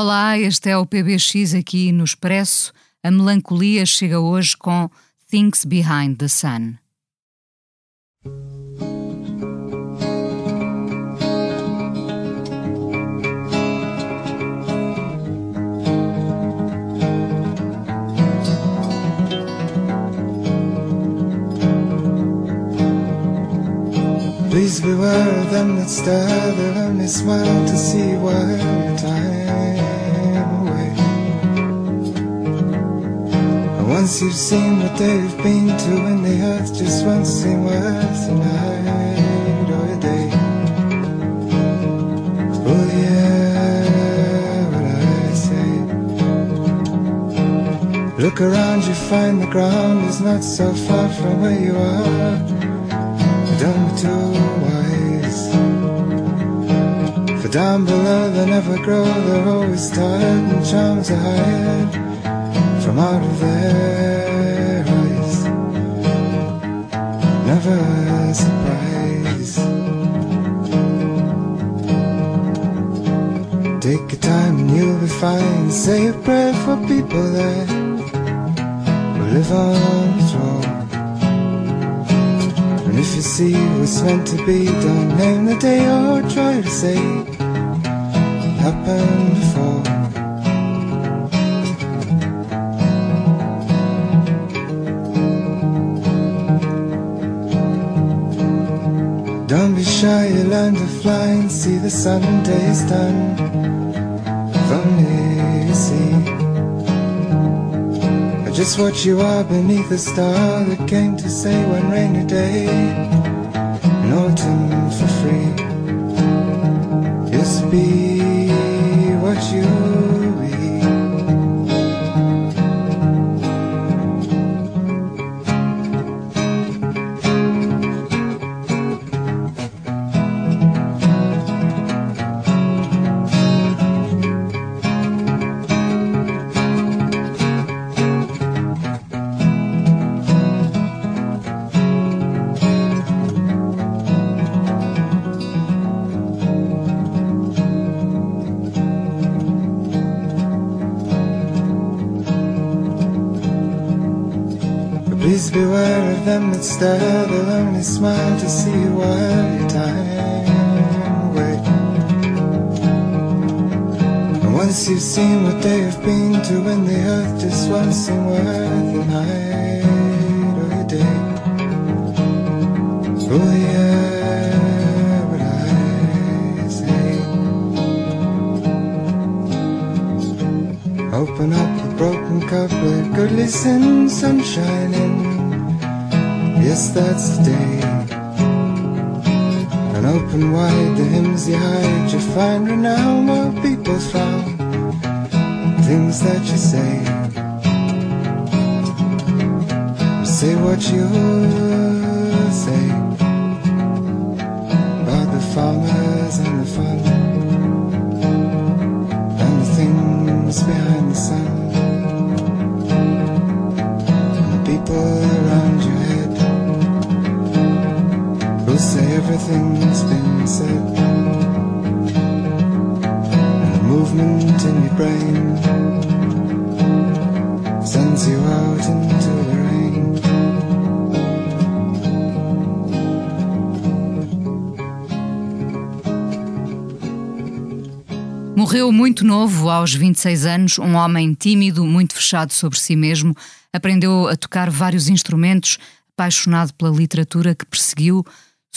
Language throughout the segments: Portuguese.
Olá, este é o PBX aqui no Expresso. A melancolia chega hoje com Things Behind the Sun. Please beware of them that stare, they'll only smile to see your time once you've seen what they've been to, and the earth just won't seem worth a night or a day. Oh yeah, what I say. Look around, you find the ground is not so far from where you are don't be too wise. For down below they never grow, they're always tired and charms are hired out of their eyes. Never a surprise. Take your time and you'll be fine. Say a prayer for people that will live on the throne. And if you see what's meant to be, don't name the day or try to say happened before. Don't be shy, you learn to fly and see the sun days done. If only you see. I just what you are beneath a star that came to say one rainy day in autumn for free. Please beware of them that stare, they'll only smile to see you while your time away. And once you've seen what they have been to, when the earth just won't seem worth a night or a day. Oh yeah, what I say. Open up a broken cup with goodly sin, sunshine in. Yes, that's the day. And open wide the hymns you hide, you find renown where people found things that you say. Say what you everything's been said. And the movement in your brain sends you out into the rain. Morreu muito novo, aos 26 anos, um homem tímido, muito fechado sobre si mesmo, aprendeu a tocar vários instrumentos, apaixonado pela literatura que perseguiu,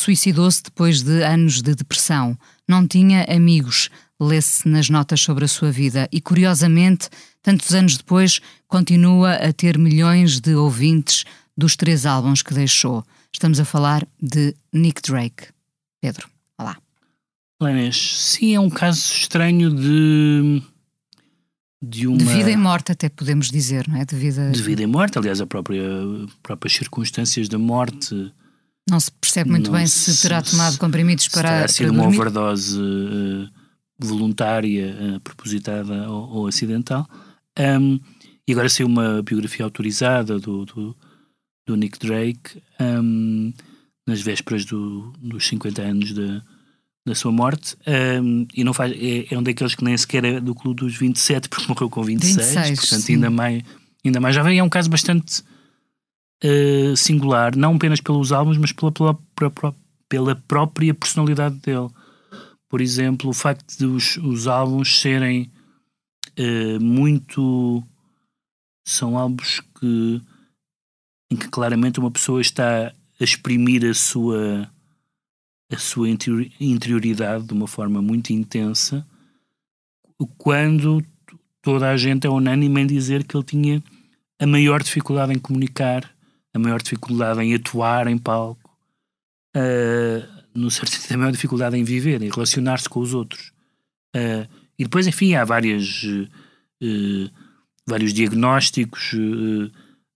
suicidou-se depois de anos de depressão. Não tinha amigos, lê-se nas notas sobre a sua vida e, curiosamente, tantos anos depois, continua a ter milhões de ouvintes dos três álbuns que deixou. Estamos a falar de Nick Drake. Pedro, olá. Lenes, sim, é um caso estranho de de uma. De vida e morte, até podemos dizer, não é? De vida, de vida e morte, aliás, a própria próprias circunstâncias da morte. Não se percebe muito não bem se, terá tomado comprimidos se para. terá sido uma overdose uh, voluntária, uh, propositada ou, ou acidental. Um, e agora saiu uma biografia autorizada do, do, do Nick Drake um, nas vésperas do, dos 50 anos da, da sua morte. Um, e não faz, é, é um daqueles que nem sequer é do clube dos 27, porque morreu com 26, 26, portanto, sim. ainda mais, ainda mais jovem. É um caso bastante uh, singular, não apenas pelos álbuns, mas pela, pela, pela, pela própria personalidade dele. Por exemplo, o facto de os, os álbuns serem uh, muito. São álbuns que, em que claramente uma pessoa está a exprimir a sua, a sua interior- interioridade de uma forma muito intensa, quando toda a gente é unânime em dizer que ele tinha a maior dificuldade em comunicar, a maior dificuldade em atuar em palco, uh, no certo sentido, a maior dificuldade em viver, em relacionar-se com os outros. Uh, e depois, enfim, há várias, uh, vários diagnósticos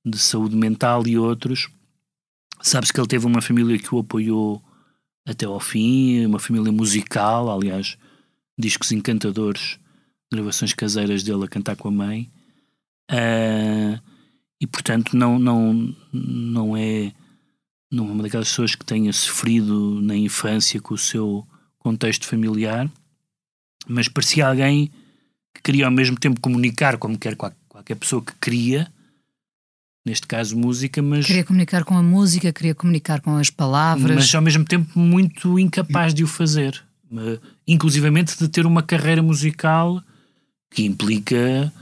de saúde mental e outros. Sabe-se que ele teve uma família que o apoiou até ao fim, uma família musical, aliás, discos encantadores, gravações caseiras dele a cantar com a mãe. Uh, e portanto não, não, não é não é uma daquelas pessoas que tenha sofrido na infância com o seu contexto familiar, mas parecia alguém que queria ao mesmo tempo comunicar como quer qual- qualquer pessoa que queria, neste caso música, mas, Queria comunicar com a música, queria comunicar com as palavras. mas ao mesmo tempo muito incapaz de o fazer. Eh, Inclusivamente de ter uma carreira musical que implica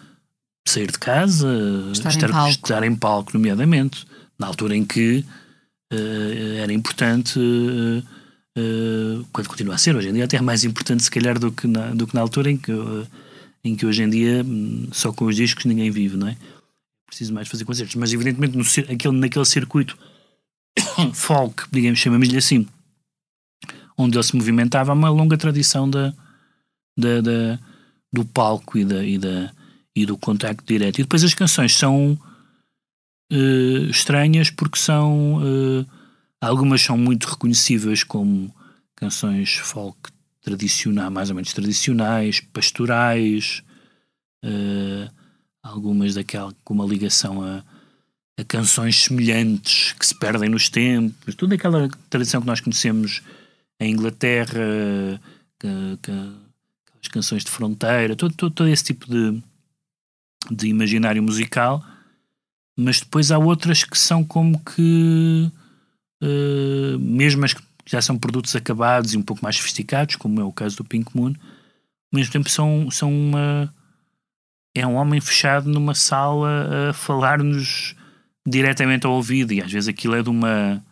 sair de casa, Estar em palco. estar em palco, nomeadamente, na altura em que eh, era importante, eh, eh, quando continua a ser, hoje em dia até é mais importante se calhar do que na, do que na altura em que, em que hoje em dia hum, só com os discos ninguém vive, não é? Preciso mais fazer concertos, mas evidentemente no, aquele, naquele circuito folk, digamos, chamamos-lhe assim, onde ele se movimentava, há uma longa tradição da, da, da- do palco e, da, e, da, e do contacto direto. E depois as canções são eh, estranhas porque são. eh, algumas são muito reconhecíveis como canções folk tradicionais, mais ou menos tradicionais, pastorais, eh, algumas daquela com uma ligação a, a canções semelhantes que se perdem nos tempos, toda aquela tradição que nós conhecemos em Inglaterra, que, que, aquelas canções de fronteira, todo, todo, todo esse tipo de, de imaginário musical, mas depois há outras que são como que eh, mesmo as que já são produtos acabados e um pouco mais sofisticados, como é o caso do Pink Moon, ao mesmo tempo são, são uma é um homem fechado numa sala a falar-nos diretamente ao ouvido e às vezes aquilo é de uma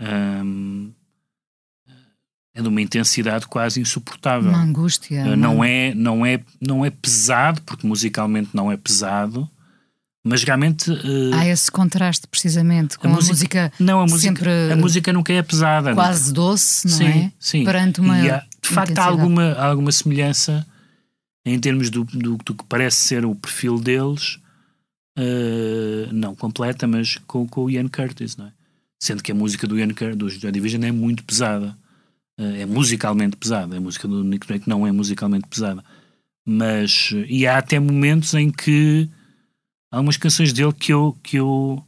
hum, é de uma intensidade quase insuportável. Uma angústia. Uma- não é não é não é pesado porque musicalmente não é pesado mas realmente uh, Há esse contraste precisamente com a, música, não a música sempre a música nunca é pesada quase doce, não sim, é? sim. Perante uma E há, de facto há alguma, há alguma semelhança em termos do, do, do que parece ser o perfil deles uh, não completa mas com, com o Ian Curtis não é? sendo que a música do Ian Curtis do Joy Division é muito pesada é musicalmente pesada a música do Nick Drake não é musicalmente pesada mas e há até momentos em que há umas canções dele que eu que eu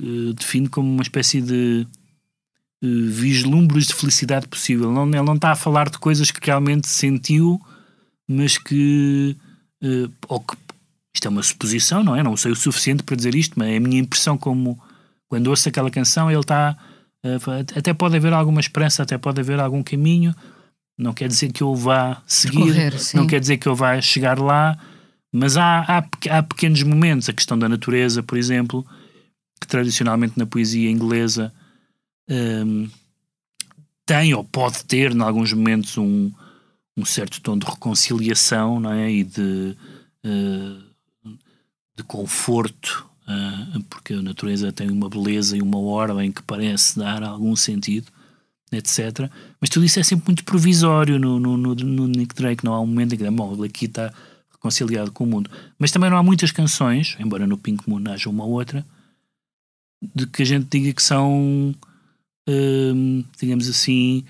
uh, defino como uma espécie de uh, vislumbres de felicidade possível. Não, ele não está a falar de coisas que realmente sentiu, mas que, uh, ou que isto é uma suposição, não é? Não sei o suficiente para dizer isto, mas é a minha impressão como quando ouço aquela canção, ele está até pode haver alguma esperança, até pode haver algum caminho. Não quer dizer que eu vá seguir, não quer dizer que eu vá chegar lá, mas há, há, há pequenos momentos, a questão da natureza, por exemplo, que tradicionalmente na poesia inglesa hum, tem ou pode ter, em alguns momentos, um, um certo tom de reconciliação não é? e de, eh, de conforto, eh, porque a natureza tem uma beleza e uma ordem que parece dar algum sentido, etc. Mas tudo isso é sempre muito provisório no, no, no, no Nick Drake. Não há um momento em que, bom, ele aqui está conciliado com o mundo. Mas também não há muitas canções, embora no Pink Moon haja uma ou outra, de que a gente diga que são, hum, digamos assim,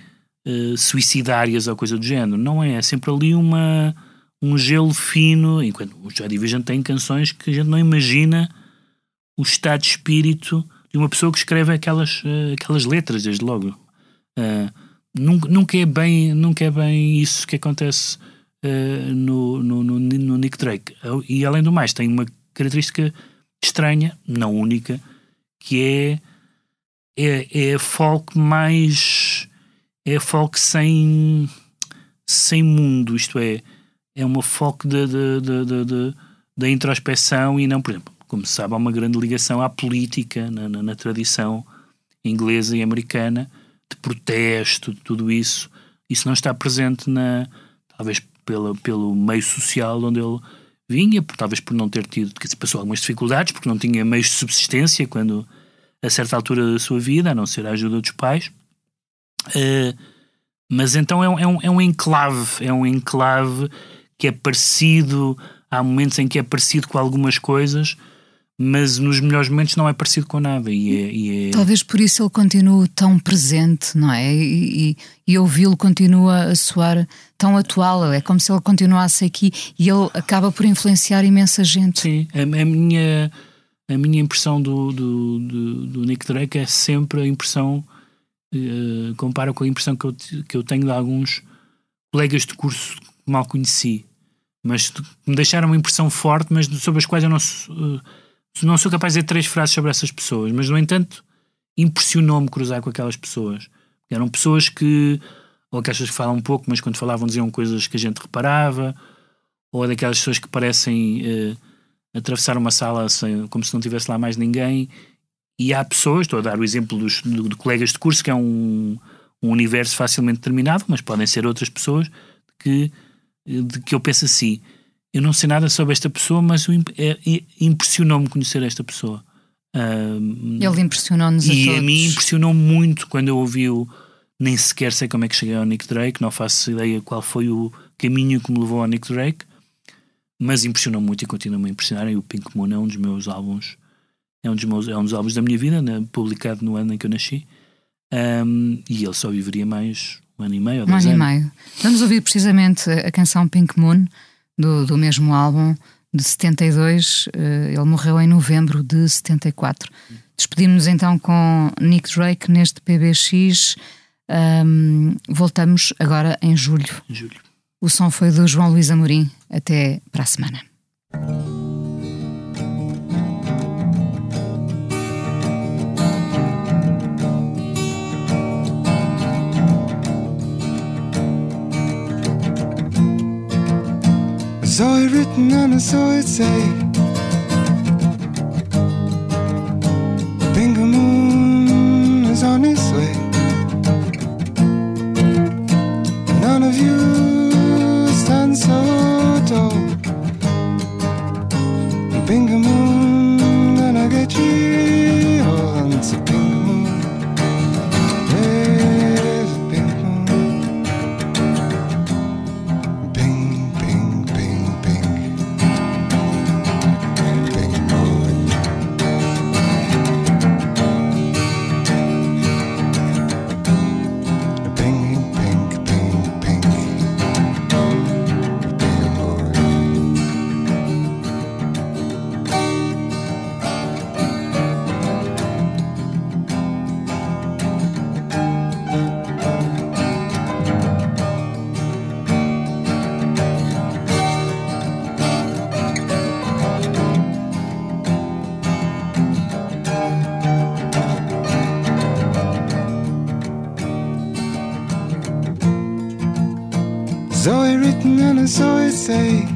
uh, suicidárias ou coisa do género. Não é, é sempre ali uma, um gelo fino, enquanto o Joy Division tem canções que a gente não imagina o estado de espírito de uma pessoa que escreve aquelas, uh, aquelas letras, desde logo. Uh, nunca, nunca, é bem, nunca é bem isso que acontece uh, no, no, no, no, Nick Drake. E além do mais, tem uma característica estranha, não única, que é, é, é folk mais. É folk sem, sem mundo, isto é, é uma folk da introspeção e não, por exemplo, como se sabe, há uma grande ligação à política na, na, na tradição inglesa e americana de protesto, de tudo isso. Isso não está presente na, talvez pela, pelo meio social onde ele vinha, por, talvez por não ter tido, que passou algumas dificuldades, porque não tinha meios de subsistência quando, a certa altura da sua vida, a não ser a ajuda dos pais. Uh, mas então é um, é, um, é um enclave, é um enclave que é parecido, há momentos em que é parecido com algumas coisas, mas nos melhores momentos não é parecido com nada. E é, e é... Talvez por isso ele continue tão presente, não é? E, e, e ouvi-lo continua a soar tão atual. É como se ele continuasse aqui e ele acaba por influenciar imensa gente. Sim, a, a minha, a minha impressão do, do, do, do, Nick Drake é sempre a impressão, uh, compara com a impressão que eu, que eu tenho de alguns colegas de curso que mal conheci, mas me deixaram uma impressão forte, mas sobre as quais eu não. Uh, não sou capaz de dizer três frases sobre essas pessoas, mas no entanto impressionou-me cruzar com aquelas pessoas. Eram pessoas que, ou aquelas pessoas que falam um pouco, mas quando falavam diziam coisas que a gente reparava, ou daquelas pessoas que parecem uh, atravessar uma sala sem, como se não tivesse lá mais ninguém. E há pessoas, estou a dar o exemplo dos, de, de colegas de curso, que é um, um universo facilmente determinado, mas podem ser outras pessoas que, de que eu penso assim eu não sei nada sobre esta pessoa, mas é, impressionou-me conhecer esta pessoa. Ele impressionou-nos a E todos. a mim impressionou muito quando eu ouvi-o. Nem sequer sei como é que cheguei ao Nick Drake, não faço ideia qual foi o caminho que me levou ao Nick Drake, mas impressionou muito e continua-me a impressionar. E o Pink Moon é um dos meus álbuns, é um dos, meus, é um dos álbuns da minha vida, né, publicado no ano em que eu nasci. Um, e ele só viveria mais um ano e meio. Ou um ano anos. e meio. Vamos ouvir precisamente a canção Pink Moon do, do mesmo álbum de 72. Eh, ele morreu em novembro de 74. Despedimos-nos então com Nick Drake neste PBX. Um, voltamos agora em julho. julho. O som foi do João Luís Amorim. Até para a semana. Saw it written and I saw it say say